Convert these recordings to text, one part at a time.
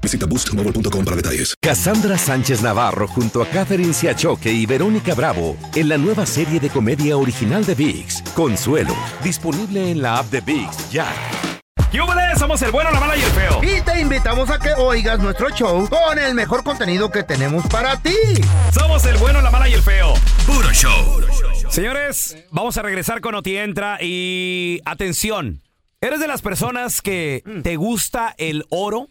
Visita boostmobile.com para detalles. Cassandra Sánchez Navarro junto a Catherine Siachoque y Verónica Bravo en la nueva serie de comedia original de VIX, Consuelo, disponible en la app de VIX ya. ¡Yúbales! Somos el bueno, la mala y el feo. Y te invitamos a que oigas nuestro show con el mejor contenido que tenemos para ti. Somos el bueno, la mala y el feo. Puro show. Señores, vamos a regresar con Oti Entra y atención. ¿Eres de las personas que te gusta el oro?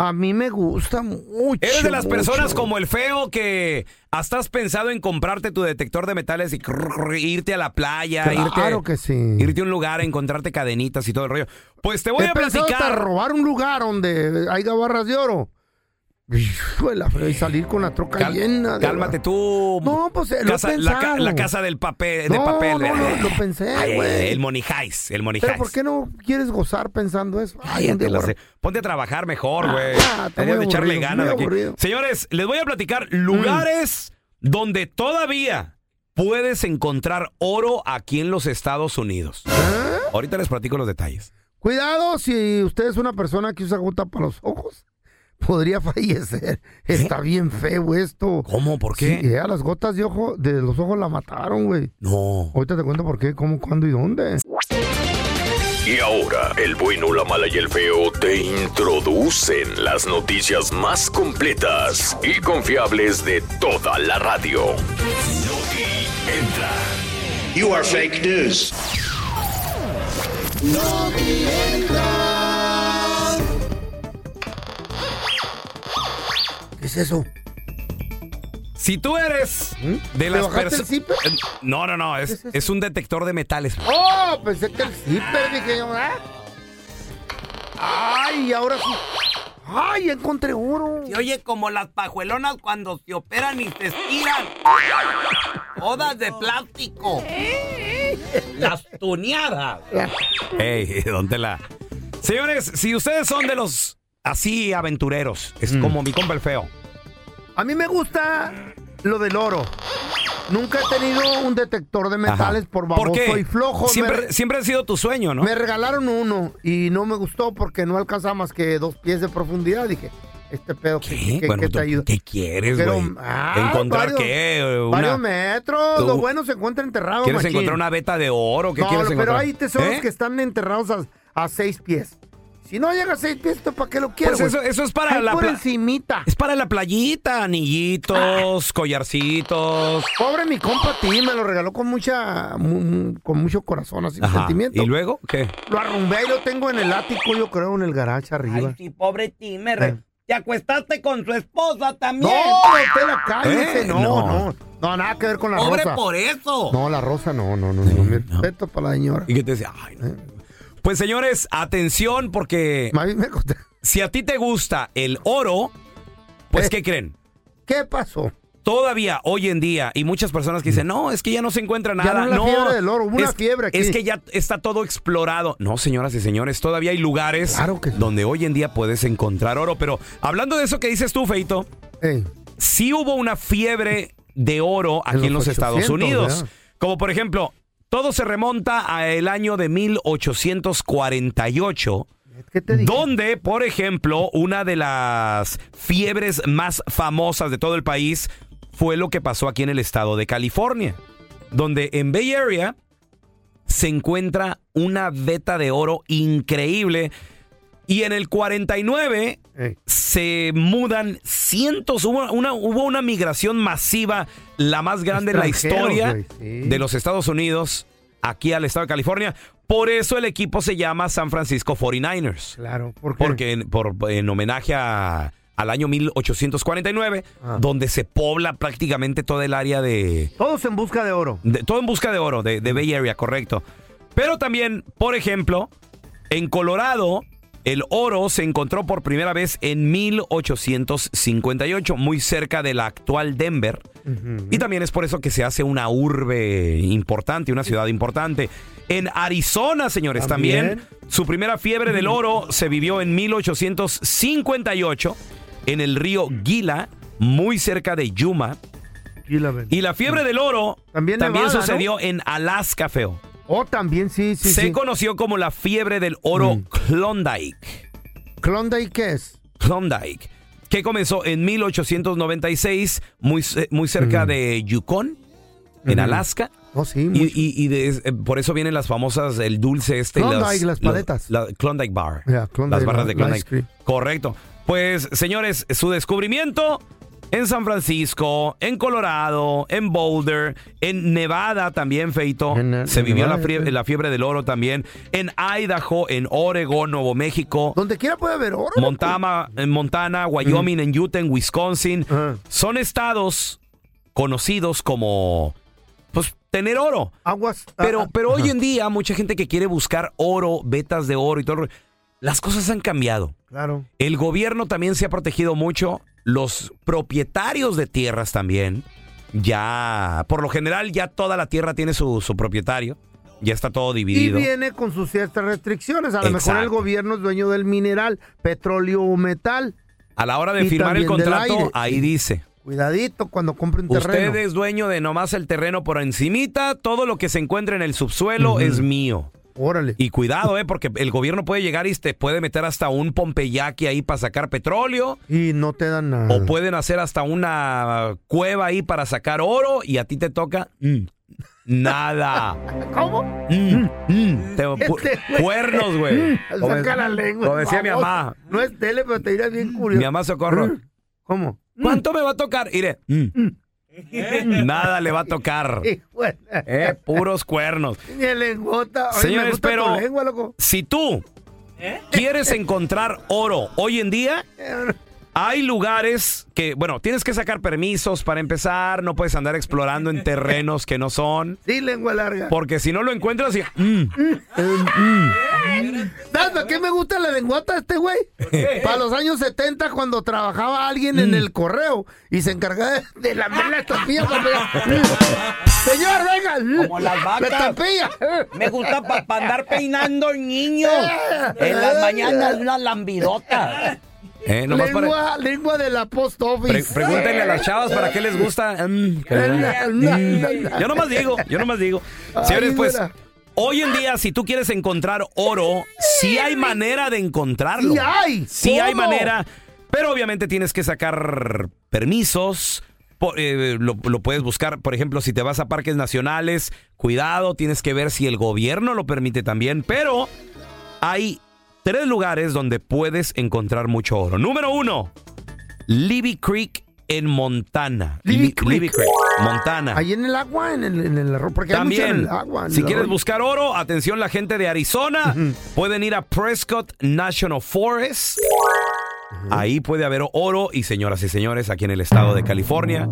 A mí me gusta mucho. ¿Eres de las mucho. personas como el feo que hasta has pensado en comprarte tu detector de metales y crrr, irte a la playa, Claro irte, que sí. irte a un lugar, encontrarte cadenitas y todo el rollo? Pues te voy He a pensado hasta platicar. robar un lugar donde haya barras de oro. Y salir con la troca Cal- llena. de cálmate tú. No, pues eh, lo Casa- he la, casa del papel, de No, papel. no, no, lo pensé, Ay, güey. el monijais, el Pero. ¿por qué no quieres gozar pensando eso? Ay, sé. Ponte a trabajar mejor, güey. ah, Deberías muy de echarle ganas aquí. Mm. Señores, les voy a platicar lugares donde todavía puedes encontrar oro aquí en los Estados Unidos. ¿Ah? Ahorita les platico los detalles. Cuidado si usted es una persona que usa gota para los ojos. Podría fallecer. Está bien feo esto. ¿Cómo? ¿Por qué? Sí, ya las gotas de ojo de los ojos la mataron, güey. No. Ahorita te cuento por qué, cómo, cuándo y dónde. Y ahora, el bueno, la mala y el feo te introducen las noticias más completas y confiables de toda la radio. Noti entra. You are fake news. ¿Qué es eso? Si tú eres de ¿Te las personas... zipper? No, no, no. ¿Qué Es, es un detector de metales. Oh, pensé que el zipper, dije yo, ¿ah? Ay, ahora sí. Ay, encontré oro. Se oye como las pajuelonas cuando se operan y se estiran. Todas de plástico. Las tuneadas. Ey, ¿dónde la...? Señores, si ustedes son de los así aventureros, es Mm. como mi compa el feo. A mí me gusta lo del oro. Nunca he tenido un detector de metales Ajá. por baboso ¿Por qué? y flojo. Siempre, Me, siempre ha sido tu sueño, ¿no? me regalaron uno y no me gustó porque no alcanzaba más que dos pies de profundidad. Dije, este pedo, ¿qué, qué- Bueno, qué ¿tú te ayuda? ¿Qué quieres, güey? ah, ¿Encontrar varios- qué? Una- Varios metros. tú- Lo bueno se encuentra enterrado, ¿Quieres machín. encontrar una veta de oro? ¿Qué no, quieres encontrar? pero hay tesoros ¿Eh? que están enterrados a, a seis pies. Si no llega a seis pies, ¿tú ¿para qué lo quieres? Pues eso, eso es para la por encimita. Es para la playita, anillitos, collarcitos. Pobre mi compa ti, me lo regaló con mucha, mu- mu- con mucho corazón, así, Ajá. sentimiento. ¿Y luego qué? Lo arrumbé y lo tengo en el ático, yo creo, en el garage arriba. Ay, sí, pobre Timer. Eh. Te acuestaste con su esposa también. No, usted la cállese, ¿Eh? no, No. no, no. nada que ver con la Pobre rosa. por eso. No, la rosa no, no, no, no. Mi respeto para la señora. ¿Y qué te decía? Ay, no. Pues señores, atención porque si a ti te gusta el oro, pues Eh. ¿qué creen? ¿Qué pasó? Todavía hoy en día, y muchas personas que dicen, no, es que ya no se encuentra Ya nada. no es la fiebre del oro, hubo una es, fiebre aquí. Es que ya está todo explorado. No, señoras y señores, todavía hay lugares Claro que sí. donde hoy en día puedes encontrar oro. Pero hablando de eso que dices tú, Feito, Ey, sí hubo una fiebre de oro aquí en los los, Estados 800, Unidos. ¿verdad? Como por ejemplo, todo se remonta al año de 1848. ¿qué te dije? Donde, por ejemplo, una de las fiebres más famosas de todo el país fue lo que pasó aquí en el estado de California, donde en Bay Area se encuentra una veta de oro increíble. Y en el 49 Ey. se mudan cientos, hubo una, hubo una migración masiva, la más grande en la historia sí. de los Estados Unidos, aquí al estado de California. Por eso el equipo se llama San Francisco 49ers. Claro, ¿por qué? Porque en, por- en homenaje a- al año 1849, Ah. donde se pobla prácticamente toda el área de, Todos en busca de oro. de- todo en busca de oro, de, de Bay Area, correcto. Pero también, por ejemplo, en Colorado, el oro se encontró por primera vez en 1858, muy cerca de la actual Denver. Y también es por eso que se hace una urbe importante, una ciudad importante. En Arizona, señores, también, También. su primera fiebre del oro se vivió en 1858 en el río Gila, muy cerca de Yuma. Y la fiebre del oro También Nevada, sucedió en Alaska, feo. Oh, también sí, sí, Se sí. conoció como la fiebre del oro Mm. Klondike. ¿Klondike qué es? Klondike. Que comenzó en 1896, muy, muy cerca Mm. de Yukon, en. Alaska. Oh, sí. Y, y- y de- eh, por eso vienen las famosas, el dulce este. y Klondike, las los- paletas. la Klondike Bar. Yeah, Klondike, las barras de Klondike. Correcto. Pues, señores, su descubrimiento en San Francisco, en Colorado, en Boulder, en Nevada también, Feito. En- se en vivió la, Nevada, fiebre del oro también. En Idaho, en Oregon, Nuevo México. Donde quiera puede haber oro. Montana, en Montana, Wyoming, en Utah, en Wisconsin. Son estados conocidos como, pues, tener oro. Aguas. Pero, ah, pero hoy en día, mucha gente que quiere buscar oro, vetas de oro y todo, las cosas han cambiado. Claro. El gobierno también se ha protegido mucho. Los propietarios de tierras también. Ya, por lo general, ya toda la tierra tiene su, su propietario. Ya está todo Y dividido. viene con sus ciertas restricciones. A lo mejor el gobierno es dueño del mineral, petróleo o metal. A la hora de y firmar el contrato, ahí dice. Cuidadito cuando compre un Usted terreno. es dueño de nomás el terreno por encimita, todo lo que se encuentra en el subsuelo es mío. Órale. Y cuidado, eh, porque el gobierno puede llegar y te puede meter hasta un pompeyaki ahí para sacar petróleo. Y no te dan nada. O pueden hacer hasta una cueva ahí para sacar oro y a ti te toca mm, nada. ¿Cómo? Mm, mm, te- Este güey. cuernos, güey. Saca la lengua. como decía mi mamá. No es tele, pero te dirás bien curioso. Mi mamá Socorro. ¿Cómo? ¿Cuánto me va a tocar? Iré. mm. Nada le va a tocar. Eh, puros cuernos. Ni me Señores, pero- lengua. Si tú quieres encontrar oro hoy en día, hay lugares que, bueno, tienes que sacar permisos para empezar, no puedes andar explorando en terrenos que no son, Sí, lengua larga. porque si no lo encuentras y... mm, ¿Sabes para qué me gusta la lengüota de este güey? Para los años 70, cuando trabajaba alguien en el correo y se encargaba de, la estampilla. para pegar. Señor, venga. Como las vacas. La estampilla. Me gusta para andar peinando niños. En las mañanas una lambidota. Eh, nomás para- Lengua, lengua de la post pre- office. pregúntenle a las chavas para qué les gusta. mm, Yo nomás digo, yo nomás digo. Señores, pues, hoy en día, si tú quieres encontrar oro, sí hay manera de encontrarlo. Sí hay. Sí hay manera, pero obviamente tienes que sacar permisos. eh, lo, lo puedes buscar, por ejemplo, si te vas a parques nacionales, cuidado, tienes que ver si el gobierno lo permite también, pero hay tres lugares donde puedes encontrar mucho oro. Número uno, Libby Creek en Montana. Libby Li- Creek. Libby Creek, Montana. Ahí en el agua, en el, en el arroz. Porque hay mucho en el agua. en si el quieres buscar oro, atención la gente de Arizona, pueden ir a Prescott National Forest. Ahí puede haber oro y señoras y señores, aquí en el estado de California.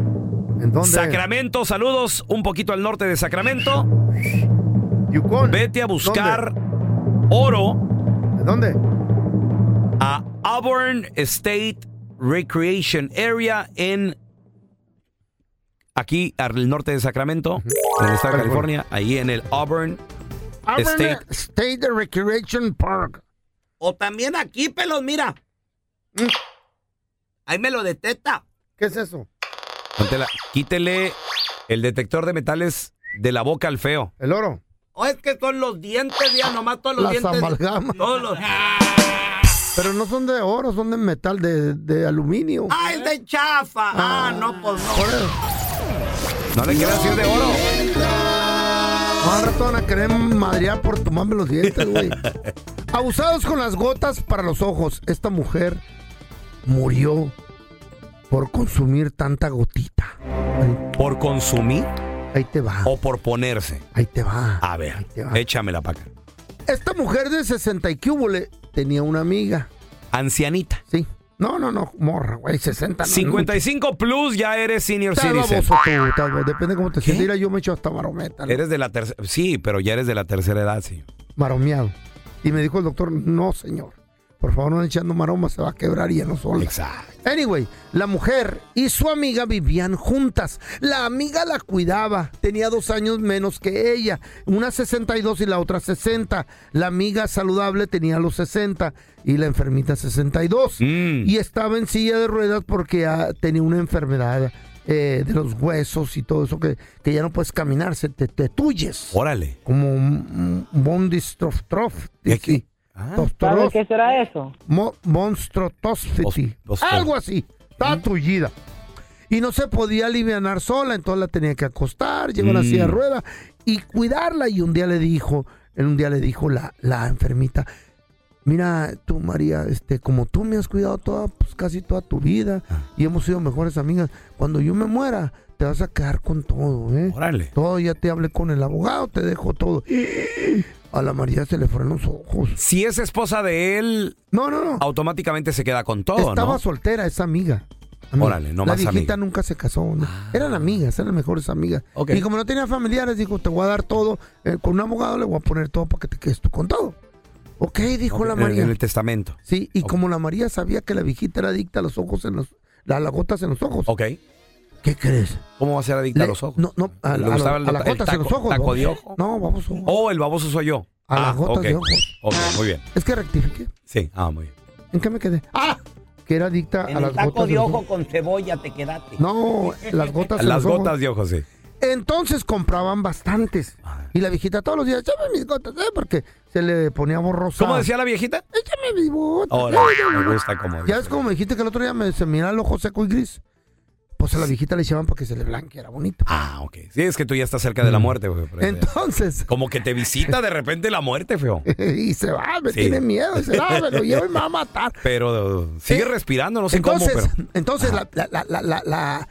¿En dónde? Sacramento, saludos, un poquito al norte de Sacramento. Yukon. Vete a buscar oro ¿De dónde? a Auburn State Recreation Area en aquí al norte de Sacramento, en el estado de California, ahí en el Auburn Auburn State. State Recreation Park. O también aquí, pelos, mira. Mm. Ahí me lo detecta. ¿Qué es eso? Quítele el detector de metales de la boca al feo. El oro. O es que son los dientes, ya nomás todos los Las dientes. amalgamas. Todos los. Pero no son de oro, son de metal, de, de aluminio. ¡Ah, es de chafa! Ah, no, pues no. Por eso. No le quieras decir de oro. No, al rato van a querer madrear por tomarme los dientes, güey. Abusados con las gotas para los ojos. Esta mujer murió por consumir tanta gotita. ¿Por consumir ahí te va. o por ponerse? Ahí te va. A ver, Ahí te va. échamela para acá. Esta mujer de 60 y cúbole tenía una amiga. Ancianita. Sí. No, no, no, morra, güey, 60. No, 55 plus ya eres senior citizen. baboso tú, baboso. Depende cómo te sientas. Mira, yo me echo hasta marometa. ¿no? Eres de la tercera. Sí, pero ya eres de la tercera edad, sí. Maromeado. Y me dijo el doctor, no, señor. Por favor, no echando maroma, se va a quebrar y ya no sola. Exacto. Anyway, la mujer y su amiga vivían juntas. La amiga la cuidaba. Tenía dos años menos que ella. Una 62 y la otra 60. La amiga saludable tenía los 60 y la enfermita 62. Mm. Y estaba en silla de ruedas porque ah, tenía una enfermedad eh, de los huesos y todo eso que, que ya no puedes caminar, se te, te tuyes. Órale. Como un. ¿Y aquí? Ah. ¿Sabes qué será eso? Mo- Algo así. Estaba tullida. Y no se podía alivianar sola, entonces la tenía que acostar, llevar la Mm. silla de rueda y cuidarla. Y un día le dijo, en un día le dijo la, la enfermita, mira tú María, este, como tú me has cuidado toda, pues casi toda tu vida Ah. y hemos sido mejores amigas, cuando yo me muera te vas a quedar con todo, ¿eh? Órale. Todo, ya te hablé con el abogado, te dejo todo. A la María se le fueron los ojos. Si es esposa de él, No, no, no. automáticamente se queda con todo, Estaba ¿no? soltera esa amiga. Amiga. Órale, no La más viejita amiga. Ah. nunca se casó. ¿no? Eran amigas, eran mejores amigas. Ok. Y como no tenía familiares, dijo, te voy a dar todo. Eh, con un abogado le voy a poner todo para que te quedes tú con todo. Ok, dijo la En- María. En el testamento. Sí, y Ok. como la María sabía que la viejita era adicta a los ojos en los... A las gotas en los ojos. Ok. ¿Qué crees? ¿Cómo va a ser adicta a los ojos? No, no, a, ¿Le a- a- gustaba a el- las gotas en los ojos. taco baboso. de ojo? No, vamos. Oh, el baboso soy yo. A las gotas ok. de ojos. Ok, muy bien. Es que rectifiqué. Sí, ah, muy bien. ¿En qué me quedé? ¡Ah! Que era adicta En a las el taco gotas de ojo con cebolla te quedaste. No, las gotas en Las los ojos. gotas de ojos, sí. Entonces compraban bastantes. Y la viejita todos los días, échame mis gotas, ¿eh? Porque se le ponía borrosa. ¿Cómo decía la viejita? Échame mis gotas. Ahora, me gusta como Ya ves como me dijiste que el otro día me, se el ojo seco y gris. Pues a la viejita le echaban para que se le blanqueara bonito. Ah, ok. Sí, es que tú ya estás cerca de la muerte, güey. por eso ya. Entonces, Como que te visita de repente la muerte, feo. y se va, me Sí. tiene miedo, se va, me lo llevo y me va a matar. Pero uh, sigue Eh, respirando, no sé entonces, cómo, pero. entonces la, la,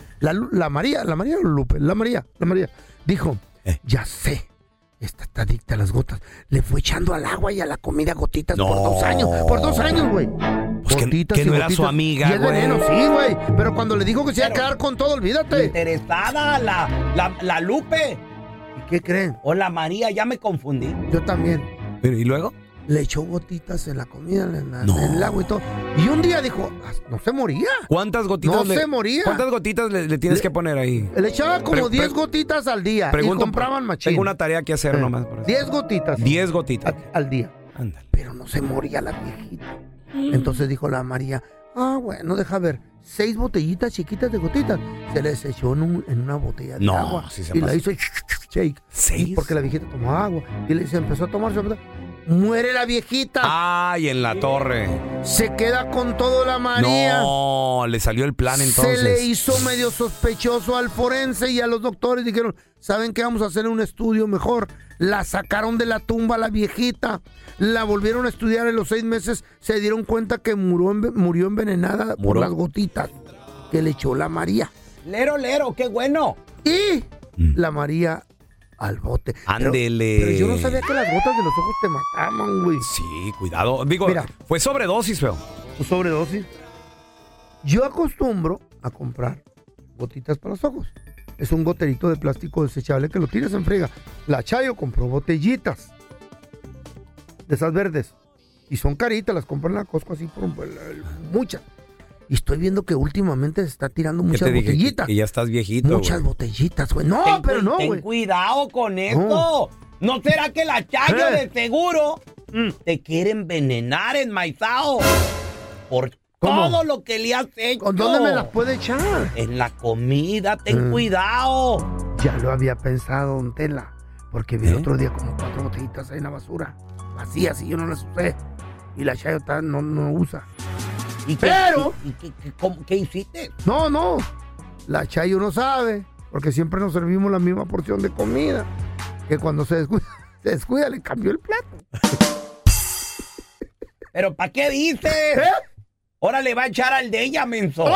la, María, la María Lupe, la María, la María, dijo, Eh. ya sé, esta está adicta a las gotas. Le fue echando al agua y a la comida gotitas por dos años, por dos años, güey. Pues que- Gotitas que y no era su amiga, Y es güey. veneno, sí, güey. Pero cuando le dijo que se iba a Pero- quedar con todo, olvídate. Interesada la, la, la Lupe ¿Y qué creen? o la María, ya me confundí. Yo también. Pero, ¿Y luego? Le echó gotitas en la comida, en, la- No. en el agua y todo. Y un día dijo, "Ah, no se moría. ¿Cuántas gotitas No le, se moría. ¿Cuántas gotitas le, le tienes Le- que poner ahí? Le echaba como Pre- 10 pre- gotitas al día. Pregunto, y compraban machín. Tengo una tarea que hacer Eh, nomás. por eso. 10 gotitas. 10 gotitas. a- al día. Ándale. Pero no se moría la viejita. Entonces dijo la María, ah, bueno, deja ver, seis botellitas chiquitas de gotitas. Se les echó en, un- en una botella de No, agua. sí se y la pasó. hizo shake. ¿Seis? Porque la viejita tomó agua. Y le, se empezó a tomar. se empezó- Muere la viejita. Ay, en la torre. Se queda con todo la María. No, le salió el plan entonces. Se le hizo medio sospechoso al forense y a los doctores dijeron, ¿saben qué? Vamos a hacer un estudio mejor. La sacaron de la tumba la viejita, la volvieron a estudiar en los seis meses, se dieron cuenta que murió, murió envenenada por las gotitas que le echó la María. Lero, lero, qué bueno. Y Mm. la María al bote. Ándele. Pero, yo no sabía que las gotas de los ojos te mataban, güey. Sí, cuidado. Digo, Mira. fue sobredosis, feo. sobredosis. Yo acostumbro a comprar gotitas para los ojos. Es un goterito de plástico desechable que lo tiras en friega. La Chayo compró botellitas de esas verdes. Y son caritas, las compró en la Costco así por un- muchas. Y estoy viendo que últimamente se está tirando ¿Qué muchas botellitas. Que ya estás viejito. muchas botellitas, güey. No, Ten pero no, ten güey. cuidado con esto. ¿No será que la Chayo Eh. de seguro te quiere envenenar, enmaizado? Por ¿Cómo? todo lo que le has hecho. ¿Con dónde me las puede echar? En la comida, ten Mm. cuidado. Ya lo había pensado, don Tela. Porque vi el ¿Eh? otro día como cuatro botellitas ahí en la basura. Vacías y yo no las usé. Y la Chayo no, no usa. ¿Y qué, Pero- y- y qué- cómo- qué hiciste? No, no. La Chayo no sabe. Porque siempre nos servimos la misma porción de comida. Que cuando se descuida, se descuida le cambió el plato. ¿Pero para qué dices? Ahora le va a echar al de ella, menso.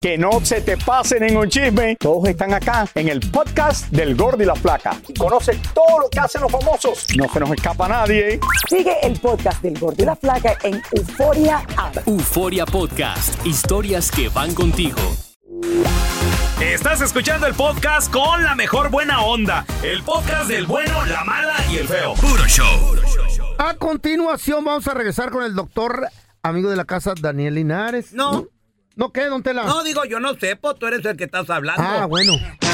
Que no se te pasen en un chisme. Todos están acá en el podcast del Gordi y la Flaca. Y conoce todo lo que hacen los famosos. No se nos escapa nadie. Sigue el podcast del Gordo y la Flaca en Euforia App. Euforia Podcast, historias que van contigo. Estás escuchando el podcast con la mejor buena onda. El podcast del bueno, la mala y el feo. Puro show. A continuación vamos a regresar con el doctor amigo de la casa Daniel Linares. No. ¿No qué, don Tela? No, digo, yo no sé, pues tú eres el que estás hablando. Ah, bueno.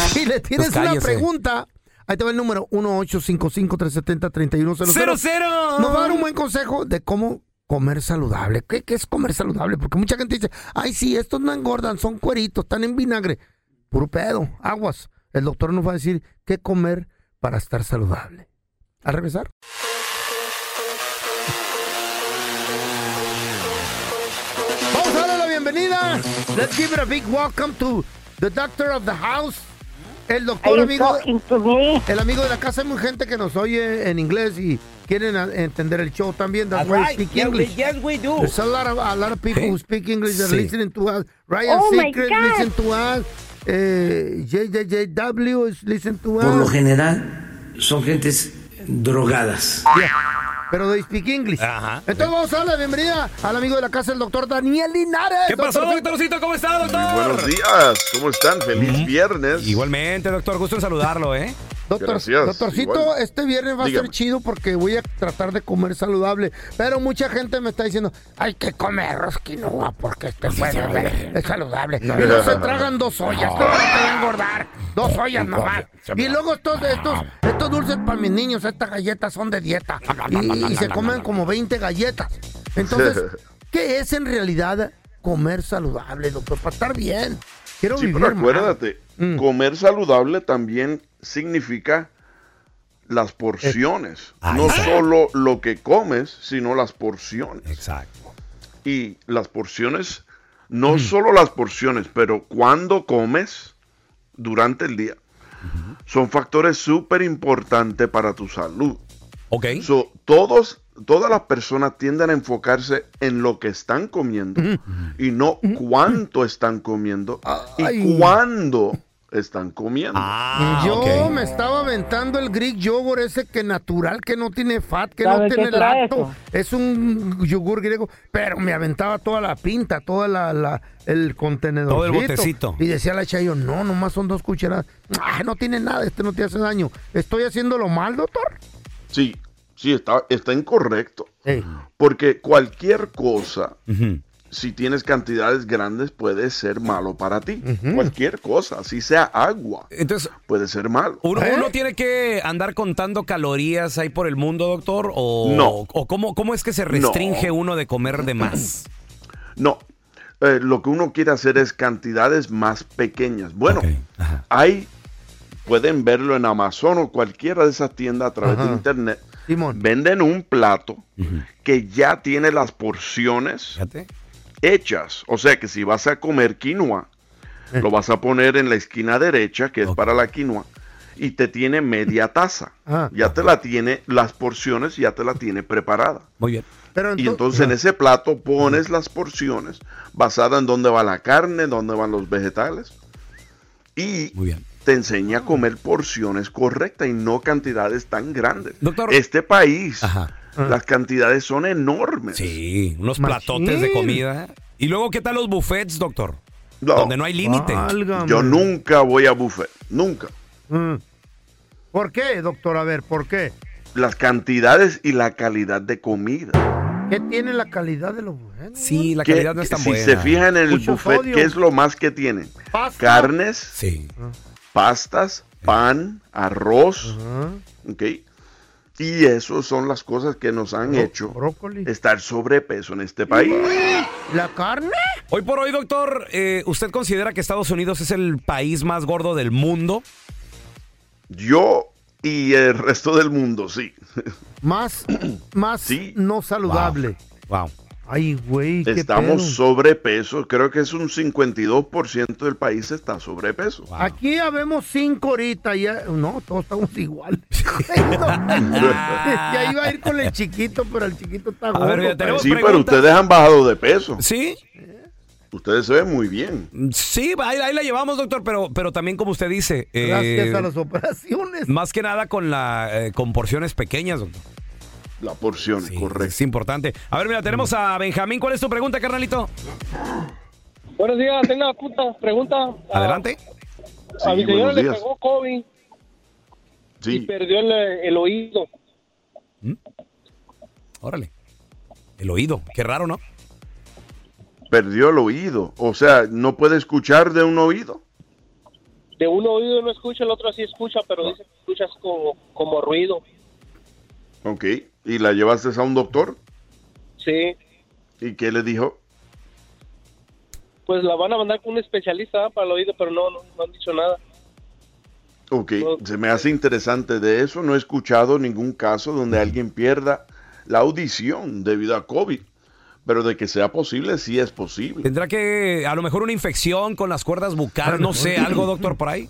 Si le tienes Pues una cállese. pregunta, ahí te va el número 1-855-370-3100. ¡Cero, cero! Nos va a dar un buen consejo de cómo comer saludable. ¿Qué, qué es comer saludable? Porque mucha gente dice, ay, sí, estos no engordan, son cueritos, están en vinagre. Puro pedo, aguas. El doctor nos va a decir qué comer para estar saludable. ¿Al regresar? Bienvenida. Let's give it a big welcome to the doctor of the house. El doctor amigo, el amigo de la casa. Hay mucha gente que nos oye en inglés y quieren entender el show también. That's why right. speak Yes, we, English. yes, we do. There's a lot of, a lot of people who speak English that are Sí. listening to us. Ryan Oh, Secret listen to us. Eh, JJJW is listen to Por lo us. general son gentes drogadas. Yeah. Pero they speak English. Ajá. Entonces vamos a darle la bienvenida al amigo de la casa, el doctor Daniel Linares. ¿Qué pasó, Doctorcito. doctorcito? ¿Cómo está, doctor? Buenos días, ¿cómo están? Feliz viernes. Igualmente, doctor, gusto en saludarlo, ¿eh? Doctor, Gracias, doctorcito, igual. este viernes va a ser chido porque voy a tratar de comer saludable. Pero mucha gente me está diciendo, hay que comer arroz quinoa porque este puede ver, es saludable. y no se tragan dos ollas, ¿cómo te va a engordar? Dos ollas nomás. Y luego estos, estos, estos dulces para mis niños, estas galletas son de dieta. Y, y se comen como 20 galletas. Entonces, ¿qué es en realidad comer saludable, doctor? Para estar bien. Quiero Sí, vivir pero acuérdate, Mm. comer saludable también significa las porciones. Ah, no solo lo que comes, sino las porciones. Exacto. Y las porciones, no solo las porciones, pero cuando comes durante el día, son factores súper importantes para tu salud. Ok. So, todos, todas las personas tienden a enfocarse en lo que están comiendo y no cuánto están comiendo Ay. y cuándo están comiendo. Ah, Yo me estaba aventando el Greek yogurt ese que natural, que no tiene fat, que no ¿Sabe qué tiene lacto. eso? Es un yogur griego, pero me aventaba toda la pinta, toda la, la- el contenedor. Todo el botecito. Y decía la Chayo, no, nomás son dos cucharadas. Ah, no tiene nada, este no te hace daño. ¿Estoy haciéndolo mal, doctor? Sí, sí, está, está incorrecto. Porque cualquier cosa, si tienes cantidades grandes, puede ser malo para ti. Cualquier cosa, si sea agua, Entonces, puede ser malo. ¿uno, ¿Eh? uno tiene que andar contando calorías ahí por el mundo, doctor? ¿O, No. ¿O cómo, cómo es que se restringe No. uno de comer de más? No, eh, lo que uno quiere hacer es cantidades más pequeñas. Bueno, Ok, ajá. hay, pueden verlo en Amazon o cualquiera de esas tiendas a través Ajá. de internet. Simón. Venden un plato que ya tiene las porciones Fíjate. hechas. O sea que si vas a comer quinoa, lo vas a poner en la esquina derecha, que es para la quinoa, y te tiene media taza. Ah. Ya te la tiene, las porciones ya te la tiene preparada. Muy bien. Pero Y ento- entonces en ese plato pones las porciones basada en dónde va la carne, dónde van los vegetales. Y te enseña a comer porciones correctas y no cantidades tan grandes. Este país, las cantidades son enormes. Sí, unos platotes de comida. Y luego, ¿qué tal los buffets, doctor? No. Donde no hay límite. Yo nunca voy a buffet, nunca. Mm. ¿Por qué, doctor? A ver, ¿por qué? Las cantidades y la calidad de comida. ¿Qué tiene la calidad de los buenos? Sí, la ¿Qué- calidad no es tan si buena. se fijan en el Mucho buffet, sodio. ¿qué es lo más que tienen? Pasta. Carnes, Sí. Pastas, pan, arroz, ¿ok? Y eso son las cosas que nos han hecho estar sobrepeso en este país. ¿La carne? Hoy por hoy, doctor, eh, ¿usted considera que Estados Unidos es el país más gordo del mundo? Yo y el resto del mundo, sí. Más, más no saludable. Wow. Ay, güey, Estamos pedo. sobrepeso. Creo que es un 52% del país está sobrepeso. Aquí habemos cinco ahorita. Ya, no, todos estamos igual. ya iba a ir con el chiquito, pero el chiquito está gordo. ver, Sí, pero ustedes han bajado de peso. ¿Sí? Ustedes se ven muy bien. Sí, ahí, ahí la llevamos, doctor, pero, pero también como usted dice... eh, Gracias a las operaciones. Más que nada con, la, eh, con porciones pequeñas, doctor. La porción, correcto. Es importante. A ver, mira, tenemos a Benjamín. ¿Cuál es tu pregunta, carnalito? Buenos días, tengo una puta pregunta. Adelante. a mi Sí, señora le días. pegó COVID y perdió el, el oído. Órale. El oído. Qué raro, ¿no? perdió el oído. O sea, no puede escuchar de un oído. De un oído no escucha, el otro sí escucha, pero dice que escuchas como, como ruido. Ok. ¿Y la llevaste a un doctor? Sí, ¿Y qué le dijo? pues la van a mandar con un especialista para el oído, pero no, no, no han dicho nada. Ok, se me hace interesante. De eso no he escuchado ningún caso donde alguien pierda la audición debido a COVID. Pero de que sea posible, sí es posible. Tendrá que, a lo mejor, una infección con las cuerdas bucales, no sé, algo, doctor, por ahí.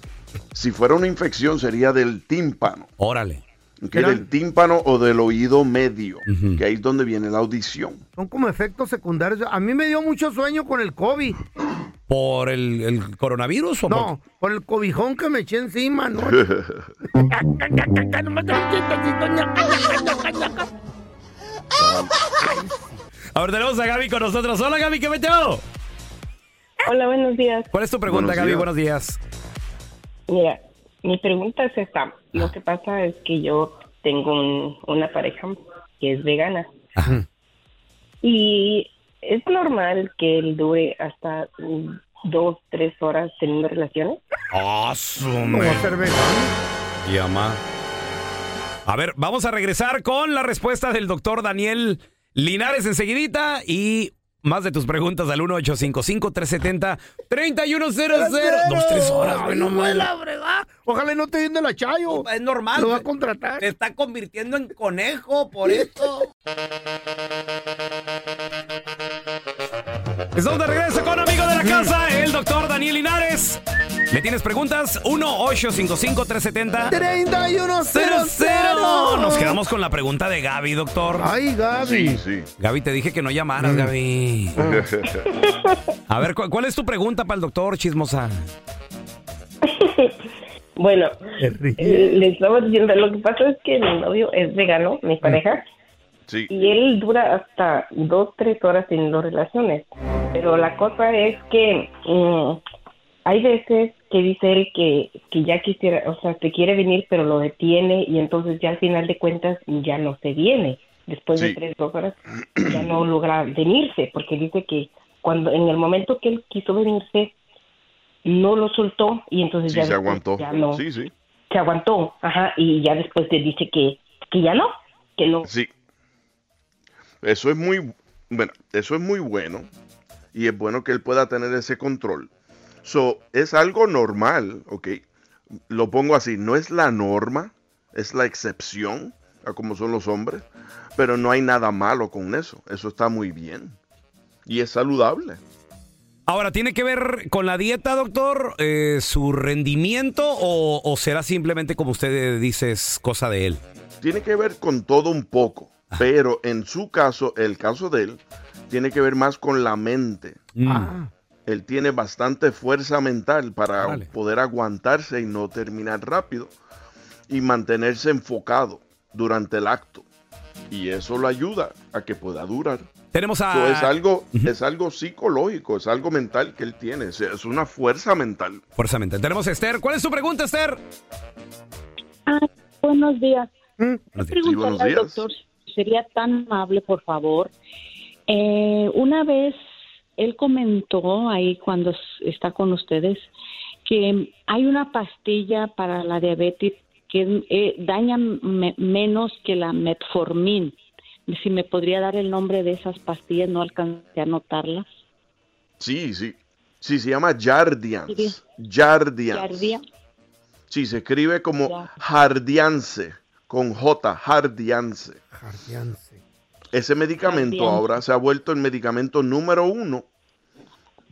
Si fuera una infección, sería del tímpano. Órale. Ok, del tímpano o del oído medio, que ahí es donde viene la audición. Son como efectos secundarios. A mí me dio mucho sueño con el COVID. ¿Por el, el coronavirus o No, por el cobijón que me eché encima, ¿no? A ver, tenemos a Gaby con nosotros. Hola, Gaby, ¿qué metió? Hola, buenos días. ¿Cuál es tu pregunta, Buenos Gaby? días. Buenos días. Mira, mi pregunta es esta. Lo que pasa es que yo tengo un- una pareja que es vegana. Y es normal que él dure hasta dos, tres horas teniendo relaciones. ¡Asume! Llama. A ver, vamos a regresar con la respuesta del doctor Daniel Linares enseguidita y más de tus preguntas al 1855-370-3100. Dos, tres horas, güey, no mames. Ojalá y no te den de la chayo. Es normal. Lo va a contratar. Se está convirtiendo en conejo por esto. Estamos de regreso con amigo de la casa, el doctor Daniel Linares. ¿Le tienes preguntas? 1-855-370. 3100. Nos quedamos con la pregunta de Gaby, doctor. Ay, Gaby. Gaby, te dije que no llamaras, Gaby. A ver, ¿cu- ¿cuál es tu pregunta para el doctor, chismosa? Bueno, eh, le estaba diciendo, lo que pasa es que mi novio es vegano, mi pareja, Sí. y él dura hasta dos, tres horas teniendo relaciones. Pero la cosa es que mm, hay veces que dice él que, que ya quisiera, o sea, se quiere venir, pero lo detiene y entonces ya al final de cuentas ya no se viene. Después de tres, dos horas ya no logra venirse, porque dice que cuando en el momento que él quiso venirse, no lo soltó y entonces Sí, ya se aguantó. ya no Sí, sí. se aguantó, ajá, y ya después te dice que, que ya no, que no. Sí. Eso es muy, bueno, eso es muy bueno. Y es bueno que él pueda tener ese control. So, es algo normal, ¿ok? Lo pongo así, no es la norma, es la excepción a como son los hombres. Pero no hay nada malo con eso. Eso está muy bien. Y es saludable. Ahora, ¿tiene que ver con la dieta, doctor, eh, su rendimiento o, o será simplemente, como usted dice, es cosa de él? Tiene que ver con todo un poco, pero en su caso, el caso de él, tiene que ver más con la mente. Mm. Él tiene bastante fuerza mental para poder aguantarse y no terminar rápido y mantenerse enfocado durante el acto. Y eso lo ayuda a que pueda durar. Tenemos a... So, es algo, es algo psicológico, es algo mental que él tiene, es- una fuerza mental. Fuerza mental. Tenemos a Esther. ¿Cuál es su pregunta, Esther? Ah, buenos días. Buenos días. Preguntarle Sí, buenos al días. doctor sería tan amable, por favor. Eh, una vez él comentó ahí cuando está con ustedes que hay una pastilla para la diabetes que eh, daña me- menos que la metformin. Si me podría dar el nombre de esas pastillas, no alcancé a anotarlas. Sí, sí. Sí, se llama Jardiance. Sí. Jardiance. Yardia. Sí, se escribe como. Jardiance, con J, Jardiance. Jardiance. Ese medicamento ahora se ha vuelto el medicamento número uno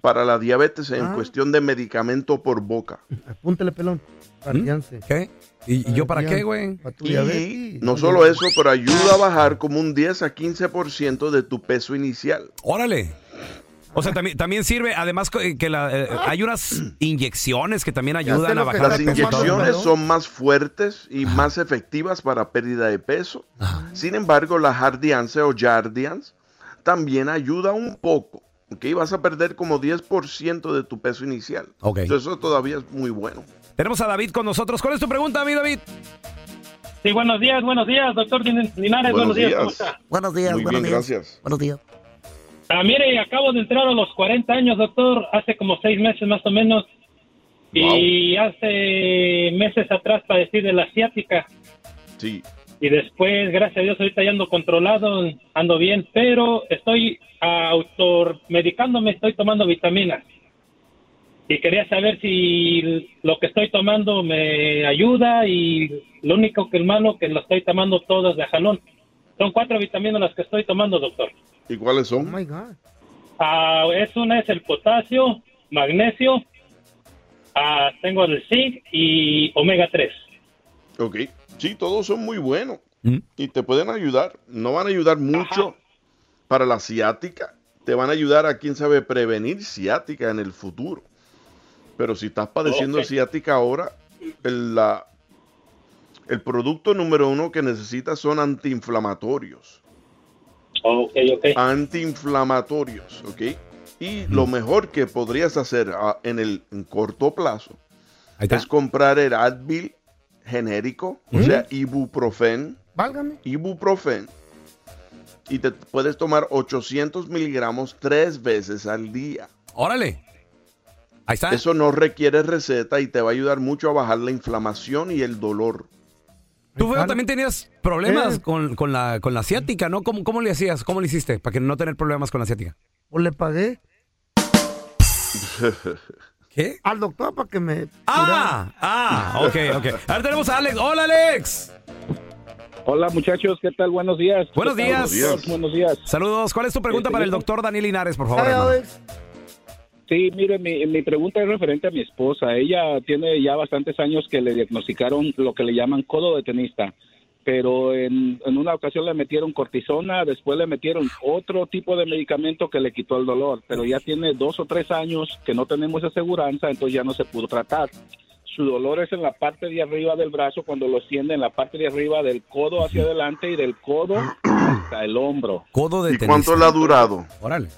para la diabetes en Ah. cuestión de medicamento por boca. Apúntale, pelón. Jardiance. ¿Qué? ¿Y, y yo para qué, güey? Para tu Y diabetes. no solo eso, pero ayuda a bajar como un 10 a 15% de tu peso inicial. Órale. O sea, también, también sirve, además co- que la, eh, hay unas inyecciones que también ayudan a bajar Las inyecciones son más fuertes y más efectivas para pérdida de peso. Sin embargo, la Jardiance o Jardiance también ayuda un poco. ¿ok? Vas a perder como 10% de tu peso inicial. Ok. Entonces, eso todavía es muy bueno. Tenemos a David con nosotros. ¿Cuál es tu pregunta, mi David? Sí, buenos días, buenos días, doctor Linares, buenos, Buenos días, ¿cómo días. está? Buenos días, Muy buenos bien, días. gracias. Buenos días. Ah, mire, acabo de entrar a los 40 años, doctor, hace como seis meses más o menos. Y hace meses atrás padecí de la asiática. Sí. Y después, gracias a Dios, ahorita ya ando controlado, ando bien, pero estoy automedicándome, estoy tomando vitaminas. Y quería saber si lo que estoy tomando me ayuda y lo único que es malo que lo estoy tomando todas de jalón. Son cuatro vitaminas las que estoy tomando, doctor. ¿Y cuáles Oh son? my God. Ah, es una es el potasio, magnesio, ah, tengo el zinc y omega 3. Ok. Sí, todos son muy buenos. ¿Mm? Y te pueden ayudar. No van a ayudar mucho para la ciática. Te van a ayudar a, quién sabe, prevenir ciática en el futuro. Pero si estás padeciendo ciática ahora, el, la- el producto número uno que necesitas son antiinflamatorios. Ok, ok. Antiinflamatorios, ¿ok? Y lo mejor que podrías hacer ah, en el en corto plazo es comprar el Advil genérico, o sea, ibuprofen, Válgame. ibuprofen, y te puedes tomar 800 miligramos tres veces al día. Órale. Ahí está. Eso no requiere receta y te va a ayudar mucho a bajar la inflamación y el dolor. Tú, Feo, también tenías problemas Eh. con, con la, con la asiática, ¿no? ¿Cómo, ¿Cómo le hacías? ¿Cómo le hiciste para que no tener problemas con la asiática? O le pagué ¿Qué? al doctor para que me. Ah, ah, ok, ok. Ahora tenemos a Alex. Hola, Alex. Hola muchachos, ¿qué tal? Buenos días. Buenos ¿Qué tal, días. Buenos días. Saludos. ¿Cuál es tu pregunta Este, para el yo- doctor Daniel Linares, por favor? Hey, hermano? Alex. Sí, mire, mi, mi pregunta es referente a mi esposa. Ella tiene ya bastantes años que le diagnosticaron lo que le llaman codo de tenista, pero en, en una ocasión le metieron cortisona, después le metieron otro tipo de medicamento que le quitó el dolor, pero ya tiene dos o tres años que no tenemos aseguranza, entonces ya no se pudo tratar. Su dolor es en la parte de arriba del brazo cuando lo extiende en la parte de arriba del codo hacia adelante y del codo hasta el hombro. Codo de ¿Y cuánto le ha durado? Órale.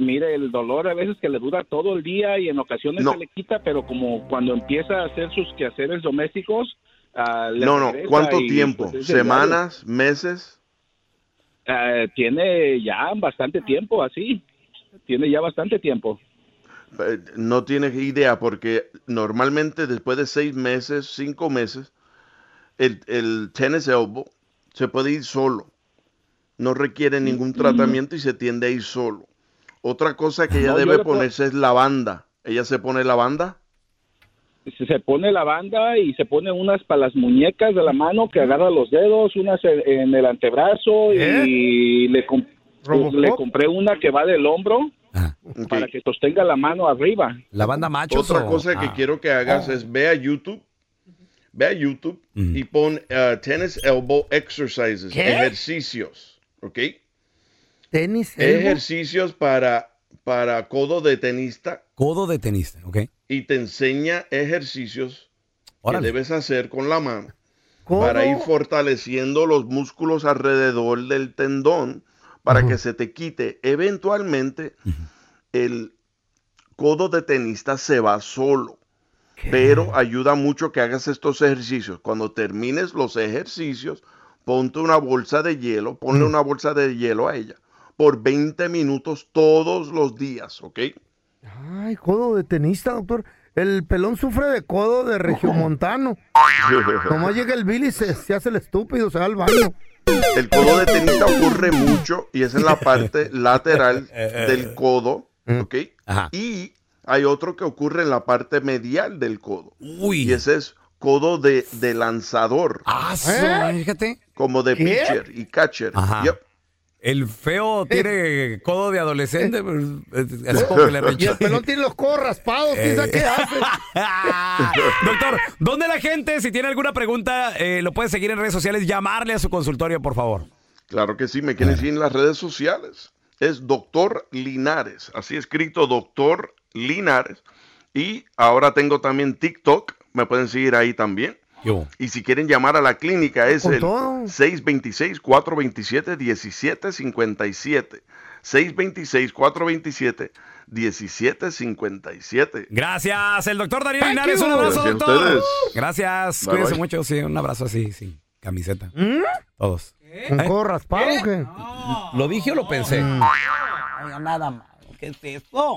Mire, el dolor a veces que le dura todo el día y en ocasiones No. se le quita, pero como cuando empieza a hacer sus quehaceres domésticos, ah, le No, no. ¿Cuánto y, tiempo? pues, ¿Semanas? ¿Meses? Ah, tiene ya bastante tiempo así, tiene ya bastante tiempo. Eh, No tienes idea porque normalmente después de seis meses, cinco meses, el, el tennis elbow se puede ir solo. No requiere ningún tratamiento y se tiende a ir solo. Otra cosa que ella No, debe le ponerse es la banda. ¿Ella se pone la banda? Se pone la banda y se pone unas para las muñecas de la mano que agarra los dedos, unas en, el antebrazo y le, com- ¿Robocop? le compré una que va del hombro para que sostenga la mano arriba. La banda macho. Otra cosa que Ah. quiero que hagas es ve a YouTube, ve a YouTube y pon uh, tennis elbow exercises, ¿Qué? ejercicios, ¿ok? Tenis. elbow. Ejercicios para, para codo de tenista Codo de tenista, ¿ok? y te enseña ejercicios Órale. que debes hacer con la mano ¿Cómo? para ir fortaleciendo los músculos alrededor del tendón para que se te quite. Eventualmente el codo de tenista se va solo. Pero ayuda mucho que hagas estos ejercicios. Cuando termines los ejercicios, ponte una bolsa de hielo, ponle una bolsa de hielo a ella por 20 minutos todos los días, ¿ok? Ay, codo de tenista, doctor. El pelón sufre de codo de regiomontano. Nomás llega el Billy y se, se hace el estúpido, se va al baño. El codo de tenista ocurre mucho y es en la parte lateral del codo, ¿ok? Y hay otro que ocurre en la parte medial del codo. Y ese es codo de, de lanzador. Ah, sí, fíjate. Como de ¿Qué? pitcher y catcher. Ajá. Yep. El feo tiene codo de adolescente. pues, es- es como que le Y el pelón tiene los codos raspados, ¿quién sabe qué hace? Doctor, ¿dónde la gente, si tiene alguna pregunta, eh, lo puede seguir en redes sociales, llamarle a su consultorio, por favor? Claro que sí, me quieren seguir en las redes sociales. Es Doctor Linares, así escrito Doctor Linares. Y ahora tengo también TikTok, me pueden seguir ahí también. Y si quieren llamar a la clínica es Con el todo. 626-427-1757. 626-427-1757. Gracias, el doctor Darío Thank Linares. Un abrazo, Gracias doctor. ustedes. Gracias, Bye, cuídense bye. mucho. Sí, un abrazo así, sí. Camiseta. ¿Mm? Todos. ¿Un ¿Eh? codo raspado o qué? ¿Lo dije o lo pensé? Oiga, nada malo. ¿Qué es eso?